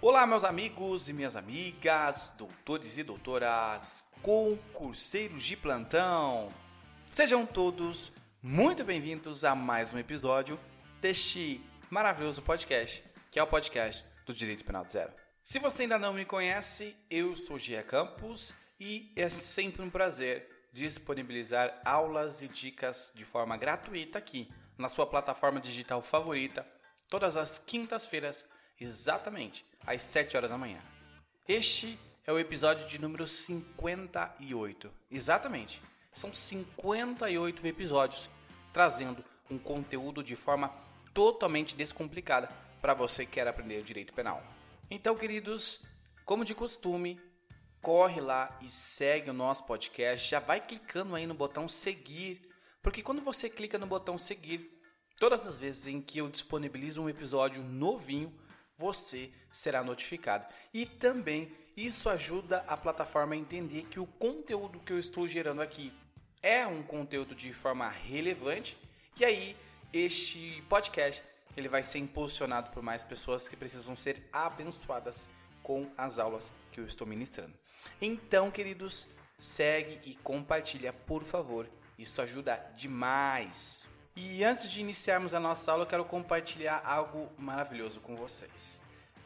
Olá, meus amigos e minhas amigas, doutores e doutoras, concurseiros de plantão. Sejam todos muito bem-vindos a mais um episódio deste maravilhoso podcast, que é o podcast do Direito Penal do Zero. Se você ainda não me conhece, eu sou Gia Campos e é sempre um prazer disponibilizar aulas e dicas de forma gratuita aqui na sua plataforma digital favorita, todas as quintas-feiras, exatamente às 7 horas da manhã. Este é o episódio de número 58. Exatamente. São 58 episódios trazendo um conteúdo de forma totalmente descomplicada para você que quer aprender direito penal. Então, queridos, como de costume, corre lá e segue o nosso podcast. Já vai clicando aí no botão seguir, porque quando você clica no botão seguir, todas as vezes em que eu disponibilizo um episódio novinho, você será notificado. E também isso ajuda a plataforma a entender que o conteúdo que eu estou gerando aqui é um conteúdo de forma relevante e aí este podcast ele vai ser impulsionado por mais pessoas que precisam ser abençoadas com as aulas que eu estou ministrando. Então, queridos, segue e compartilha, por favor. Isso ajuda demais. E antes de iniciarmos a nossa aula, eu quero compartilhar algo maravilhoso com vocês.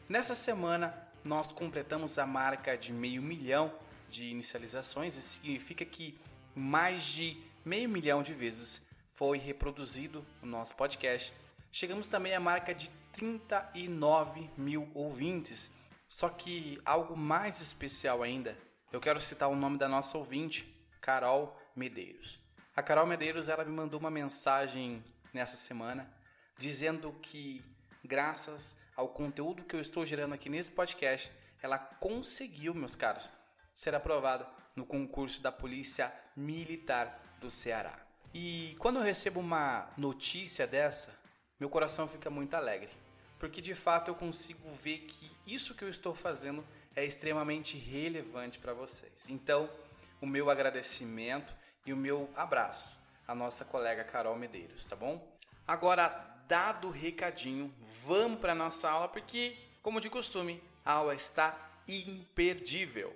Nessa semana, nós completamos a marca de meio milhão de inicializações. Isso significa que mais de meio milhão de vezes foi reproduzido o nosso podcast. Chegamos também à marca de 39 mil ouvintes. Só que algo mais especial ainda, eu quero citar o nome da nossa ouvinte, Carol Medeiros. A Carol Medeiros ela me mandou uma mensagem nessa semana dizendo que graças ao conteúdo que eu estou gerando aqui nesse podcast, ela conseguiu, meus caros, ser aprovada no concurso da Polícia Militar do Ceará. E quando eu recebo uma notícia dessa, meu coração fica muito alegre, porque de fato eu consigo ver que isso que eu estou fazendo é extremamente relevante para vocês. Então, o meu agradecimento e o meu abraço à nossa colega Carol Medeiros, tá bom? Agora, dado o recadinho, vamos para nossa aula porque, como de costume, a aula está imperdível.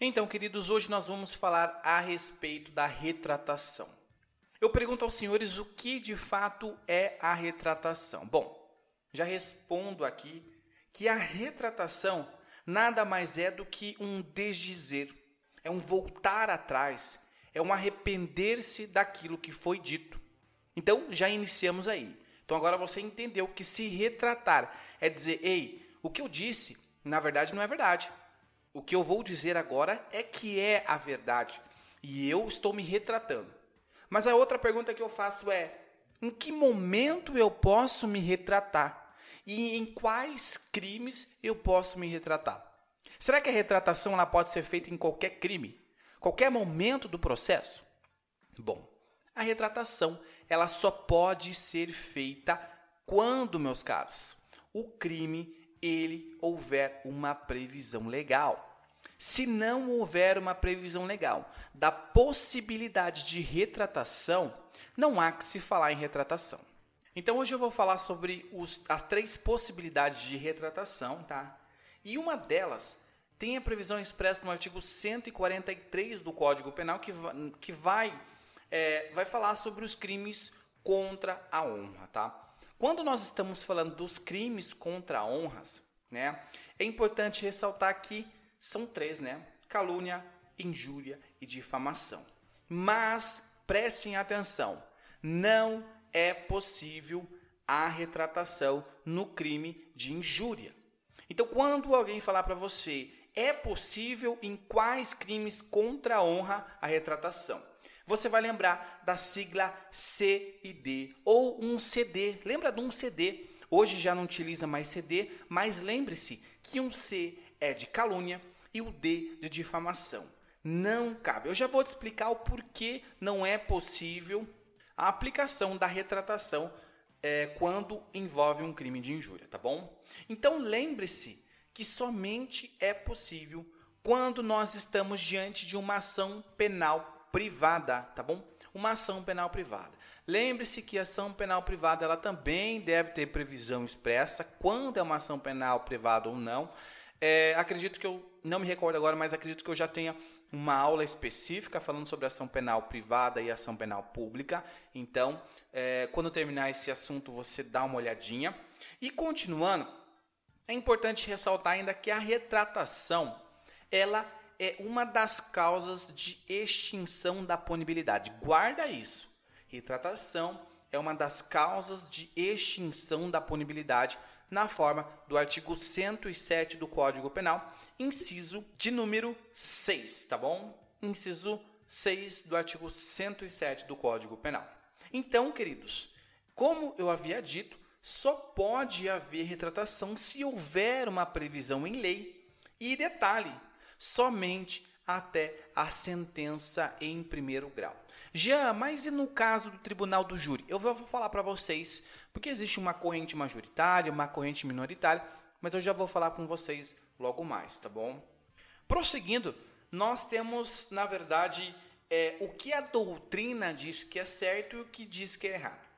Então, queridos, hoje nós vamos falar a respeito da retratação. Eu pergunto aos senhores o que de fato é a retratação. Bom, já respondo aqui que a retratação nada mais é do que um desdizer, é um voltar atrás, é um arrepender-se daquilo que foi dito. Então, já iniciamos aí. Então, agora você entendeu que se retratar é dizer, ei, o que eu disse, na verdade, não é verdade. O que eu vou dizer agora é que é a verdade. E eu estou me retratando. Mas a outra pergunta que eu faço é: em que momento eu posso me retratar? E em quais crimes eu posso me retratar? Será que a retratação ela pode ser feita em qualquer crime? Qualquer momento do processo? Bom, a retratação ela só pode ser feita quando, meus caros, o crime ele houver uma previsão legal. Se não houver uma previsão legal da possibilidade de retratação, não há que se falar em retratação. Então hoje eu vou falar sobre os, as três possibilidades de retratação, tá? E uma delas tem a previsão expressa no artigo 143 do Código Penal que, que vai, é, vai falar sobre os crimes contra a honra, tá? Quando nós estamos falando dos crimes contra honras, né, é importante ressaltar que são três, né? Calúnia, injúria e difamação. Mas prestem atenção, não é possível a retratação no crime de injúria. Então, quando alguém falar para você é possível em quais crimes contra a honra a retratação. Você vai lembrar da sigla C e D ou um CD. Lembra de um CD? Hoje já não utiliza mais CD, mas lembre-se que um C é de calúnia e o D de difamação. Não cabe. Eu já vou te explicar o porquê não é possível a aplicação da retratação é, quando envolve um crime de injúria, tá bom? Então lembre-se que somente é possível quando nós estamos diante de uma ação penal privada, tá bom? uma ação penal privada. Lembre-se que a ação penal privada ela também deve ter previsão expressa quando é uma ação penal privada ou não. É, acredito que eu não me recordo agora, mas acredito que eu já tenha uma aula específica falando sobre ação penal privada e ação penal pública. Então, é, quando terminar esse assunto, você dá uma olhadinha. E continuando, é importante ressaltar ainda que a retratação ela é uma das causas de extinção da punibilidade. Guarda isso. Retratação é uma das causas de extinção da punibilidade na forma do artigo 107 do Código Penal, inciso de número 6, tá bom? Inciso 6 do artigo 107 do Código Penal. Então, queridos, como eu havia dito, só pode haver retratação se houver uma previsão em lei e detalhe, somente até a sentença em primeiro grau. Jean, mas e no caso do tribunal do júri? Eu vou falar para vocês, porque existe uma corrente majoritária, uma corrente minoritária, mas eu já vou falar com vocês logo mais, tá bom? Prosseguindo, nós temos, na verdade, é, o que a doutrina diz que é certo e o que diz que é errado.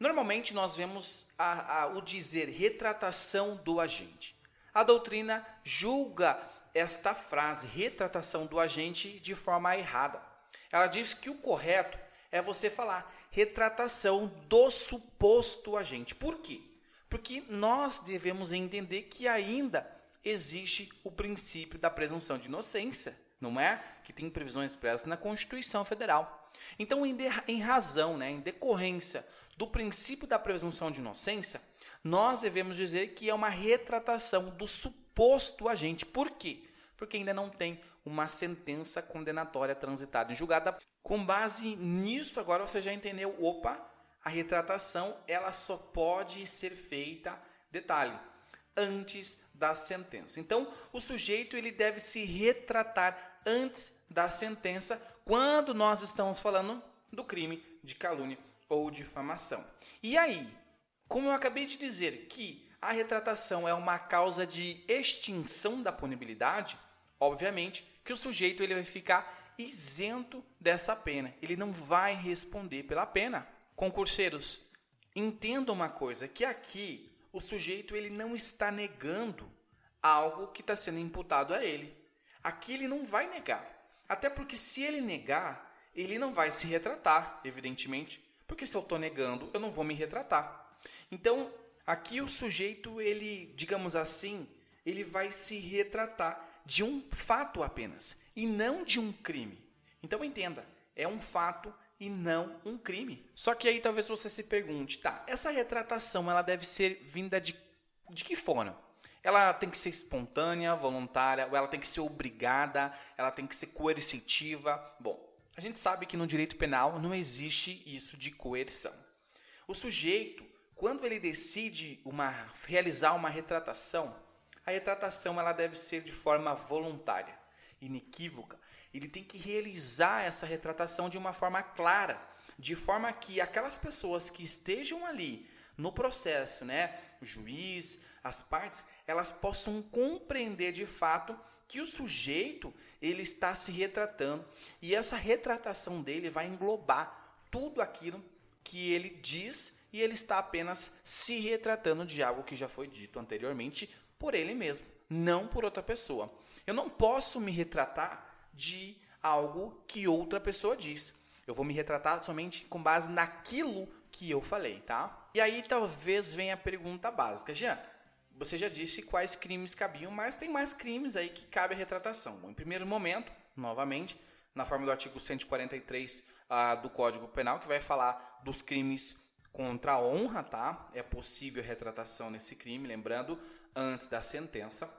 Normalmente nós vemos a, a, o dizer retratação do agente. A doutrina julga esta frase, retratação do agente, de forma errada. Ela diz que o correto é você falar retratação do suposto agente. Por quê? Porque nós devemos entender que ainda existe o princípio da presunção de inocência, não é? Que tem previsões expressas na Constituição Federal. Então, em, de, em razão, né, em decorrência do princípio da presunção de inocência, nós devemos dizer que é uma retratação do suposto agente. Por quê? Porque ainda não tem uma sentença condenatória transitada em julgada. Com base nisso, agora você já entendeu, opa, a retratação ela só pode ser feita, detalhe, antes da sentença. Então, o sujeito ele deve se retratar antes da sentença quando nós estamos falando do crime de calúnia ou difamação. E aí, como eu acabei de dizer que a retratação é uma causa de extinção da punibilidade, obviamente que o sujeito ele vai ficar isento dessa pena. Ele não vai responder pela pena. Concurseiros, entendam uma coisa, que aqui o sujeito ele não está negando algo que está sendo imputado a ele. Aqui ele não vai negar. Até porque se ele negar, ele não vai se retratar, evidentemente. Porque se eu estou negando, eu não vou me retratar. Então, aqui o sujeito, ele, digamos assim, ele vai se retratar de um fato apenas e não de um crime. Então entenda, é um fato e não um crime. Só que aí talvez você se pergunte, tá, essa retratação ela deve ser vinda de, de que forma? Ela tem que ser espontânea, voluntária, ou ela tem que ser obrigada, ela tem que ser coercitiva. Bom, a gente sabe que no direito penal não existe isso de coerção. O sujeito, quando ele decide uma, realizar uma retratação, a retratação ela deve ser de forma voluntária, inequívoca. Ele tem que realizar essa retratação de uma forma clara, de forma que aquelas pessoas que estejam ali no processo, né, o juiz, as partes, elas possam compreender de fato que o sujeito ele está se retratando e essa retratação dele vai englobar tudo aquilo que ele diz e ele está apenas se retratando de algo que já foi dito anteriormente por ele mesmo, não por outra pessoa. Eu não posso me retratar de algo que outra pessoa diz. Eu vou me retratar somente com base naquilo que eu falei, tá? E aí talvez venha a pergunta básica, Jean. Você já disse quais crimes cabiam, mas tem mais crimes aí que cabe a retratação. Em primeiro momento, novamente, na forma do artigo 143 uh, ah, do Código Penal, que vai falar dos crimes contra a honra, tá? É possível retratação nesse crime, lembrando, antes da sentença.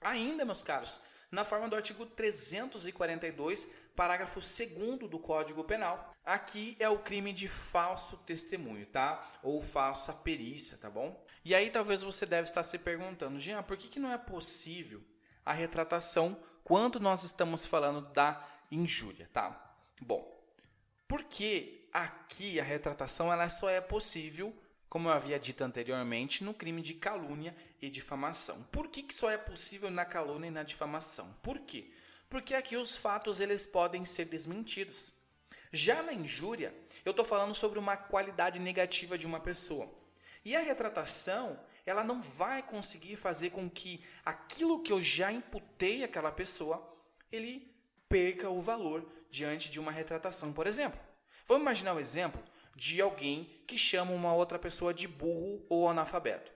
Ainda, meus caros, na forma do artigo 342, parágrafo 2 do Código Penal. Aqui é o crime de falso testemunho, tá? Ou falsa perícia, tá bom? E aí talvez você deve estar se perguntando, Jean, por que, que não é possível a retratação quando nós estamos falando da injúria, tá? Bom, porque aqui a retratação ela só é possível como eu havia dito anteriormente, no crime de calúnia e difamação. Por que, que só é possível na calúnia e na difamação? Por quê? Porque aqui os fatos eles podem ser desmentidos. Já na injúria, eu estou falando sobre uma qualidade negativa de uma pessoa. E a retratação, ela não vai conseguir fazer com que aquilo que eu já imputei àquela pessoa, ele perca o valor diante de uma retratação, por exemplo. Vamos imaginar um exemplo de alguém que chama uma outra pessoa de burro ou analfabeto.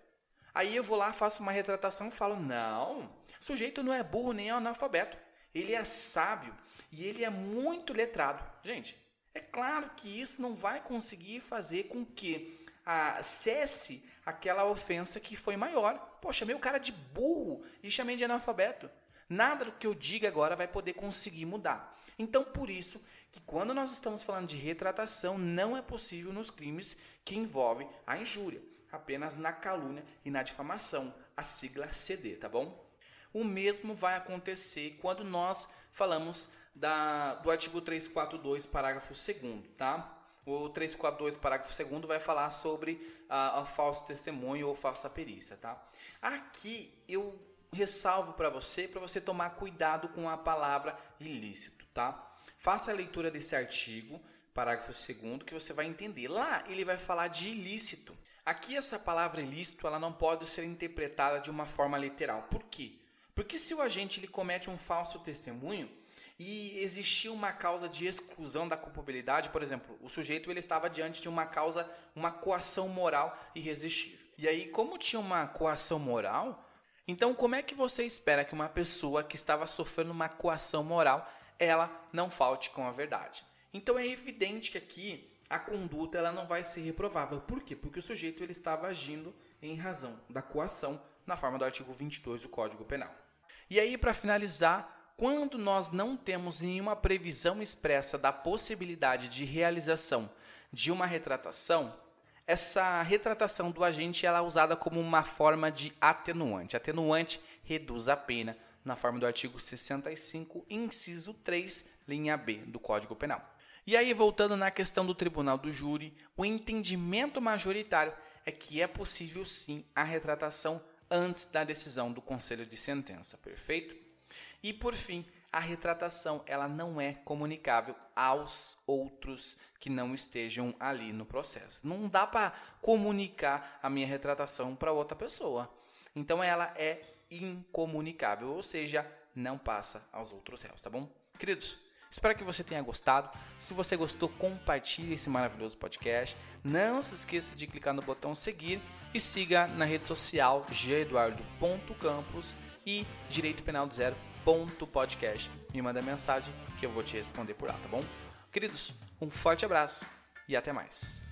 Aí eu vou lá, faço uma retratação e falo: não, o sujeito não é burro nem analfabeto. Ele é sábio e ele é muito letrado. Gente, é claro que isso não vai conseguir fazer com que a, cesse aquela ofensa que foi maior. Poxa, chamei o cara de burro e chamei de analfabeto. Nada do que eu diga agora vai poder conseguir mudar. Então, por isso que quando nós estamos falando de retratação, não é possível nos crimes que envolvem a injúria, apenas na calúnia e na difamação, a sigla CD, tá bom? O mesmo vai acontecer quando nós falamos da, do artigo 342, parágrafo 2 tá? O 342, parágrafo 2 vai falar sobre a, a falso testemunho ou falsa perícia, tá? Aqui eu ressalvo para você, para você tomar cuidado com a palavra ilícito, tá? Faça a leitura desse artigo, parágrafo 2 que você vai entender. Lá ele vai falar de ilícito. Aqui essa palavra ilícito, ela não pode ser interpretada de uma forma literal. Por quê? Porque se o agente ele comete um falso testemunho e existia uma causa de exclusão da culpabilidade, por exemplo, o sujeito ele estava diante de uma causa, uma coação moral irresistível. E aí, como tinha uma coação moral, então como é que você espera que uma pessoa que estava sofrendo uma coação moral ela não falte com a verdade. Então é evidente que aqui a conduta ela não vai ser reprovável. Por quê? Porque o sujeito ele estava agindo em razão da coação na forma do artigo 22 do Código Penal. E aí para finalizar, quando nós não temos nenhuma previsão expressa da possibilidade de realização de uma retratação, essa retratação do agente ela é usada como uma forma de atenuante. Atenuante reduz a pena na forma do artigo 65, inciso 3, linha B do Código Penal. E aí, voltando na questão do tribunal do júri, o entendimento majoritário é que é possível sim a retratação antes da decisão do conselho de sentença, perfeito? E por fim, a retratação ela não é comunicável aos outros que não estejam ali no processo. Não dá para comunicar a minha retratação para outra pessoa. Então ela é incomunicável, ou seja, não passa aos outros réus, tá bom? Queridos, espero que você tenha gostado. Se você gostou, compartilhe esse maravilhoso podcast. Não se esqueça de clicar no botão seguir e siga na rede social geduardo.campos e direito penal do zero podcast. Me manda mensagem que eu vou te responder por lá, tá bom? Queridos, um forte abraço e até mais.